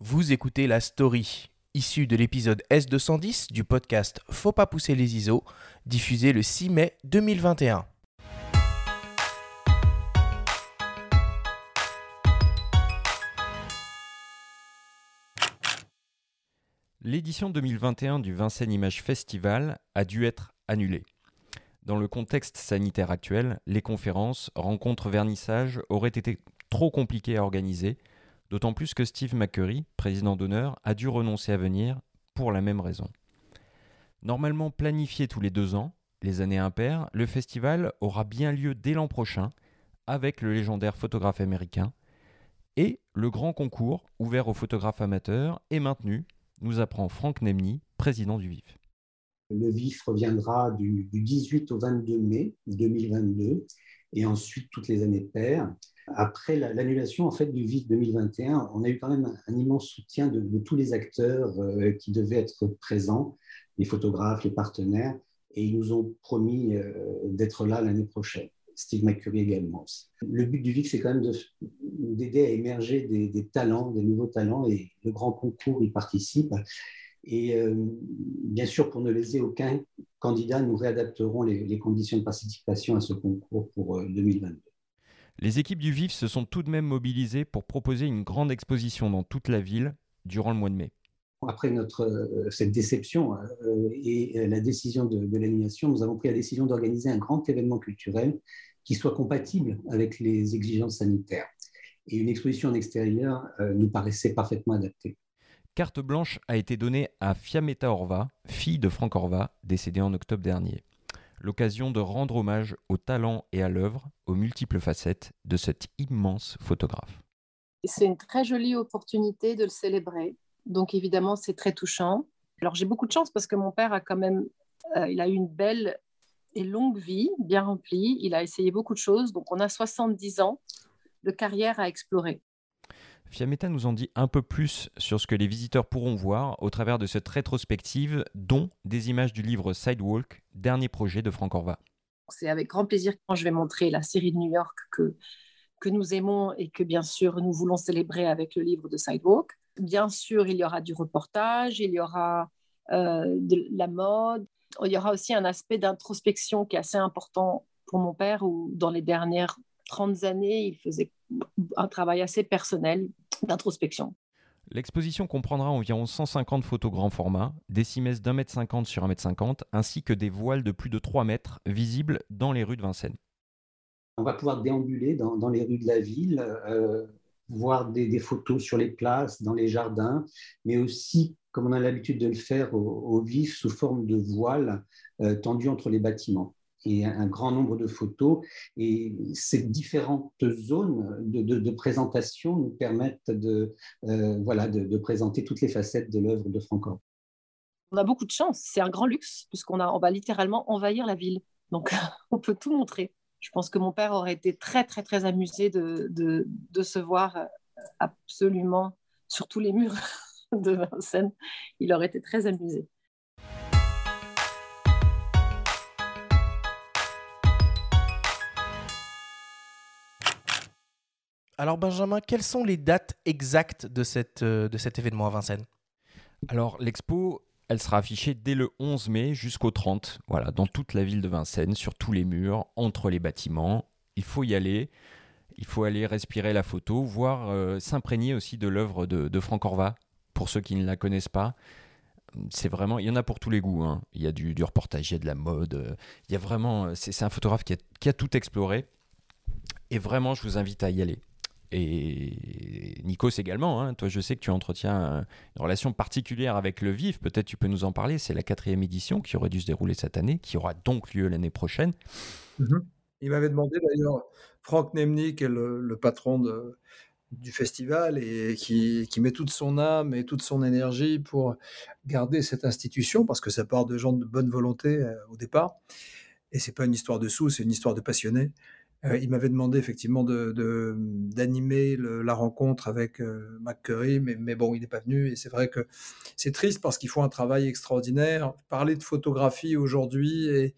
Vous écoutez la story, issue de l'épisode S210 du podcast Faut pas pousser les ISO, diffusé le 6 mai 2021. L'édition 2021 du Vincennes Image Festival a dû être annulée. Dans le contexte sanitaire actuel, les conférences, rencontres, vernissages auraient été trop compliquées à organiser, d'autant plus que Steve McCurry, président d'honneur, a dû renoncer à venir pour la même raison. Normalement planifié tous les deux ans, les années impaires, le festival aura bien lieu dès l'an prochain avec le légendaire photographe américain et le grand concours ouvert aux photographes amateurs est maintenu nous apprend Franck Nemny, président du VIF. Le VIF reviendra du, 18 au 22 mai 2022 et ensuite toutes les années paires. Après l'annulation en fait du VIF 2021, on a eu quand même un, immense soutien de, tous les acteurs euh, qui devaient être présents, les photographes, les partenaires, et ils nous ont promis euh, d'être là l'année prochaine. Steve McCurry également. Le but du VIF, c'est quand même d'aider à émerger des, talents, des nouveaux talents, et le grand concours y participe. Et euh, bien sûr, pour ne léser aucun candidat, nous réadapterons les, conditions de participation à ce concours pour 2022. Euh, les équipes du VIF se sont tout de même mobilisées pour proposer une grande exposition dans toute la ville durant le mois de mai. Après notre, euh, cette déception et la décision de, de l'animation, nous avons pris la décision d'organiser un grand événement culturel qui soit compatible avec les exigences sanitaires. Et une exposition en extérieur euh, nous paraissait parfaitement adaptée. Carte blanche a été donnée à Fiametta Orva, fille de Franck Orva, décédée en octobre dernier. L'occasion de rendre hommage au talent et à l'œuvre, aux multiples facettes de cet immense photographe. C'est une très jolie opportunité de le célébrer. Donc évidemment, c'est très touchant. Alors j'ai beaucoup de chance parce que mon père a quand même, euh, il a eu une belle et longue vie, bien remplie. Il a essayé beaucoup de choses. Donc, on a 70 ans de carrière à explorer. Fiametta nous en dit un peu plus sur ce que les visiteurs pourront voir au travers de cette rétrospective, dont des images du livre Sidewalk, dernier projet de Franck Orva. C'est avec grand plaisir quand je vais montrer la série de New York que, que nous aimons et que bien sûr nous voulons célébrer avec le livre de Sidewalk. Bien sûr, il y aura du reportage, il y aura euh, de la mode, il y aura aussi un aspect d'introspection qui est assez important pour mon père, où dans les dernières 30 années, il faisait un travail assez personnel d'introspection. L'exposition comprendra environ 150 photos grand format, des cimaises d'un mètre cinquante sur un mètre cinquante, ainsi que des voiles de plus de 3 mètres visibles dans les rues de Vincennes. On va pouvoir déambuler dans, les rues de la ville, euh, voir des, des, photos sur les places, dans les jardins, mais aussi comme on a l'habitude de le faire au, vif, sous forme de voile euh, tendu entre les bâtiments. Et un, grand nombre de photos. Et ces différentes zones de, présentation nous permettent de, euh, voilà, de, présenter toutes les facettes de l'œuvre de Franco. On a beaucoup de chance, c'est un grand luxe, puisqu'on on va littéralement envahir la ville. Donc, on peut tout montrer. Je pense que mon père aurait été très, très, très amusé de, de se voir euh, absolument sur tous les murs de Vincennes, il aurait été très amusé. Alors Benjamin, quelles sont les dates exactes de, euh, cet événement à Vincennes? Alors l'expo, elle sera affichée dès le 11 mai jusqu'au 30, voilà, dans toute la ville de Vincennes, sur tous les murs, entre les bâtiments. Il faut y aller, il faut aller respirer la photo, voire euh, s'imprégner aussi de l'œuvre de, de Franck Orva, pour ceux qui ne la connaissent pas. C'est vraiment, il y en a pour tous les goûts. Hein. Il y a du, reportage, il y a de la mode. Euh, il y a vraiment, c'est un photographe qui a tout exploré. Et vraiment, je vous invite à y aller. Et Nikos également, hein. toi je sais que tu entretiens une relation particulière avec le VIF, peut-être tu peux nous en parler, c'est la quatrième édition qui aurait dû se dérouler cette année, qui aura donc lieu l'année prochaine. Mhm. Il m'avait demandé d'ailleurs, Franck Nemny, qui est le patron du festival et qui, met toute son âme et toute son énergie pour garder cette institution parce que ça part de gens de bonne volonté euh, au départ. Et c'est pas une histoire de sous, c'est une histoire de passionnés. Euh, il m'avait demandé effectivement d'animer de, la rencontre avec euh, McCurry, mais, mais, bon, il n'est pas venu. Et c'est vrai que c'est triste parce qu'il faut un travail extraordinaire. Parler de photographie aujourd'hui et,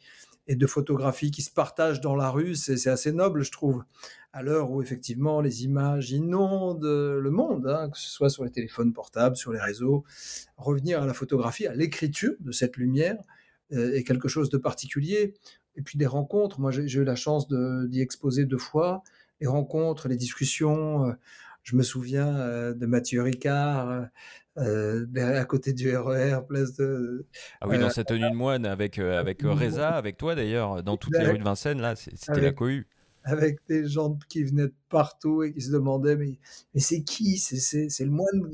et de photographie qui se partagent dans la rue, c'est assez noble, je trouve. à l'heure où effectivement les images inondent le monde, hein, que ce soit sur les téléphones portables, sur les réseaux, revenir à la photographie, à l'écriture de cette lumière est quelque chose de particulier. Et puis des rencontres, moi j'ai eu la chance d'y exposer deux fois, les rencontres, les discussions. Euh, je me souviens euh, de Mathieu Ricard, à côté du RER, e place de. Ah oui, dans cette tenue de moine avec, avec Reza, avec toi d'ailleurs, dans toutes les rues de Vincennes, là, c'était la cohue avec des gens qui venaient de partout et qui se demandaient mais, mais c'est qui? C'est, le moine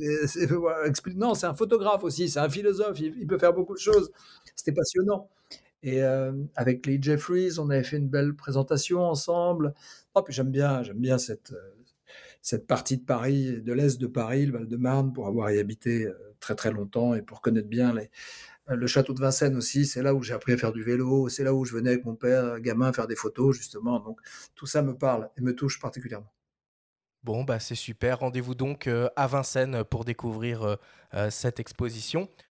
Non, c'est un photographe aussi, c'est un philosophe, il, peut faire beaucoup de choses. C'était passionnant. Et euh, avec les Jeffries, on avait fait une belle présentation ensemble. Oh, puis j'aime bien, j'aime bien cette, euh, cette partie de Paris, de l'Est de Paris, le Val-de-Marne, pour avoir y habité euh, très très longtemps et pour connaître bien les, le château de Vincennes aussi, c'est là où j'ai appris à faire du vélo, c'est là où je venais avec mon père, gamin, faire des photos, justement. Donc tout ça me parle et me touche particulièrement. Bon, bah c'est super. Rendez-vous donc euh, à Vincennes pour découvrir euh, euh, cette exposition.